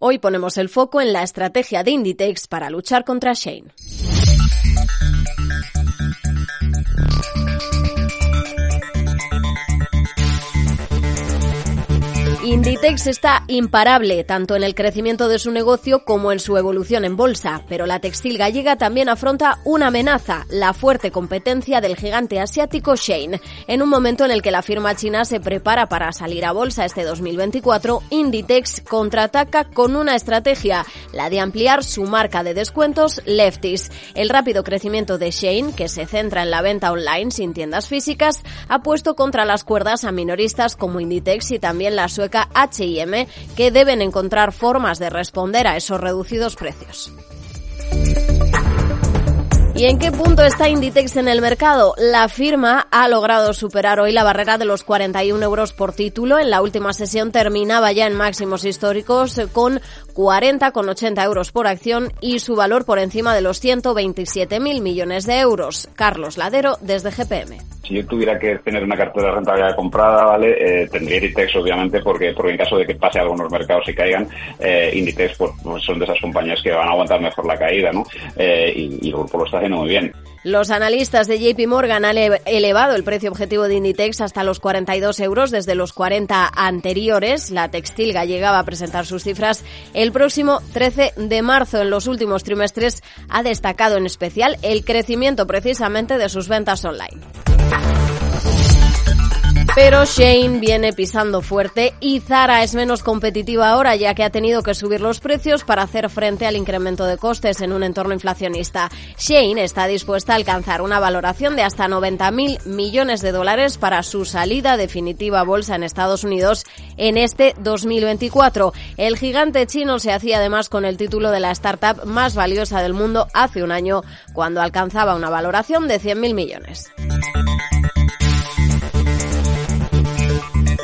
Hoy ponemos el foco en la estrategia de Inditex para luchar contra Shane. Inditex está imparable tanto en el crecimiento de su negocio como en su evolución en bolsa, pero la textil gallega también afronta una amenaza, la fuerte competencia del gigante asiático Shein. En un momento en el que la firma china se prepara para salir a bolsa este 2024, Inditex contraataca con una estrategia, la de ampliar su marca de descuentos Lefties. El rápido crecimiento de Shein, que se centra en la venta online sin tiendas físicas, ha puesto contra las cuerdas a minoristas como Inditex y también la sueca H&M que deben encontrar formas de responder a esos reducidos precios. ¿Y en qué punto está Inditex en el mercado? La firma ha logrado superar hoy la barrera de los 41 euros por título. En la última sesión terminaba ya en máximos históricos con 40,80 euros por acción y su valor por encima de los 127.000 millones de euros. Carlos Ladero desde GPM si yo tuviera que tener una cartera de rentabilidad comprada, ¿vale? Eh, tendría Inditex, obviamente, porque, porque en caso de que pase algunos mercados y caigan, eh, Inditex pues, pues, son de esas compañías que van a aguantar mejor la caída, ¿no? Eh, y, y lo está haciendo muy bien. Los analistas de JP Morgan han elevado el precio objetivo de Inditex hasta los 42 euros desde los 40 anteriores. La textil gallega va a presentar sus cifras el próximo 13 de marzo. En los últimos trimestres ha destacado en especial el crecimiento precisamente de sus ventas online. Pero Shane viene pisando fuerte y Zara es menos competitiva ahora ya que ha tenido que subir los precios para hacer frente al incremento de costes en un entorno inflacionista. Shane está dispuesta a alcanzar una valoración de hasta 90.000 millones de dólares para su salida definitiva a bolsa en Estados Unidos en este 2024. El gigante chino se hacía además con el título de la startup más valiosa del mundo hace un año cuando alcanzaba una valoración de 100.000 millones.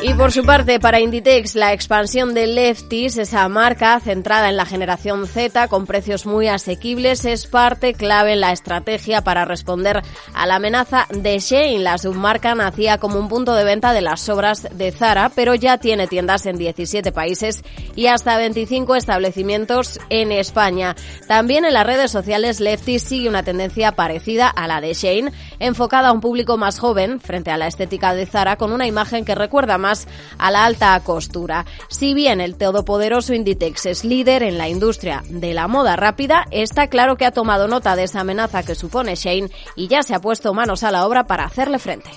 Y por su parte, para Inditex, la expansión de Lefties, esa marca centrada en la generación Z con precios muy asequibles, es parte clave en la estrategia para responder a la amenaza de Shein. La submarca nacía como un punto de venta de las sobras de Zara, pero ya tiene tiendas en 17 países y hasta 25 establecimientos en España. También en las redes sociales, Lefties sigue una tendencia parecida a la de Shein, enfocada a un público más joven frente a la estética de Zara con una imagen que recuerda más a la alta costura. Si bien el todopoderoso Inditex es líder en la industria de la moda rápida, está claro que ha tomado nota de esa amenaza que supone Shane y ya se ha puesto manos a la obra para hacerle frente.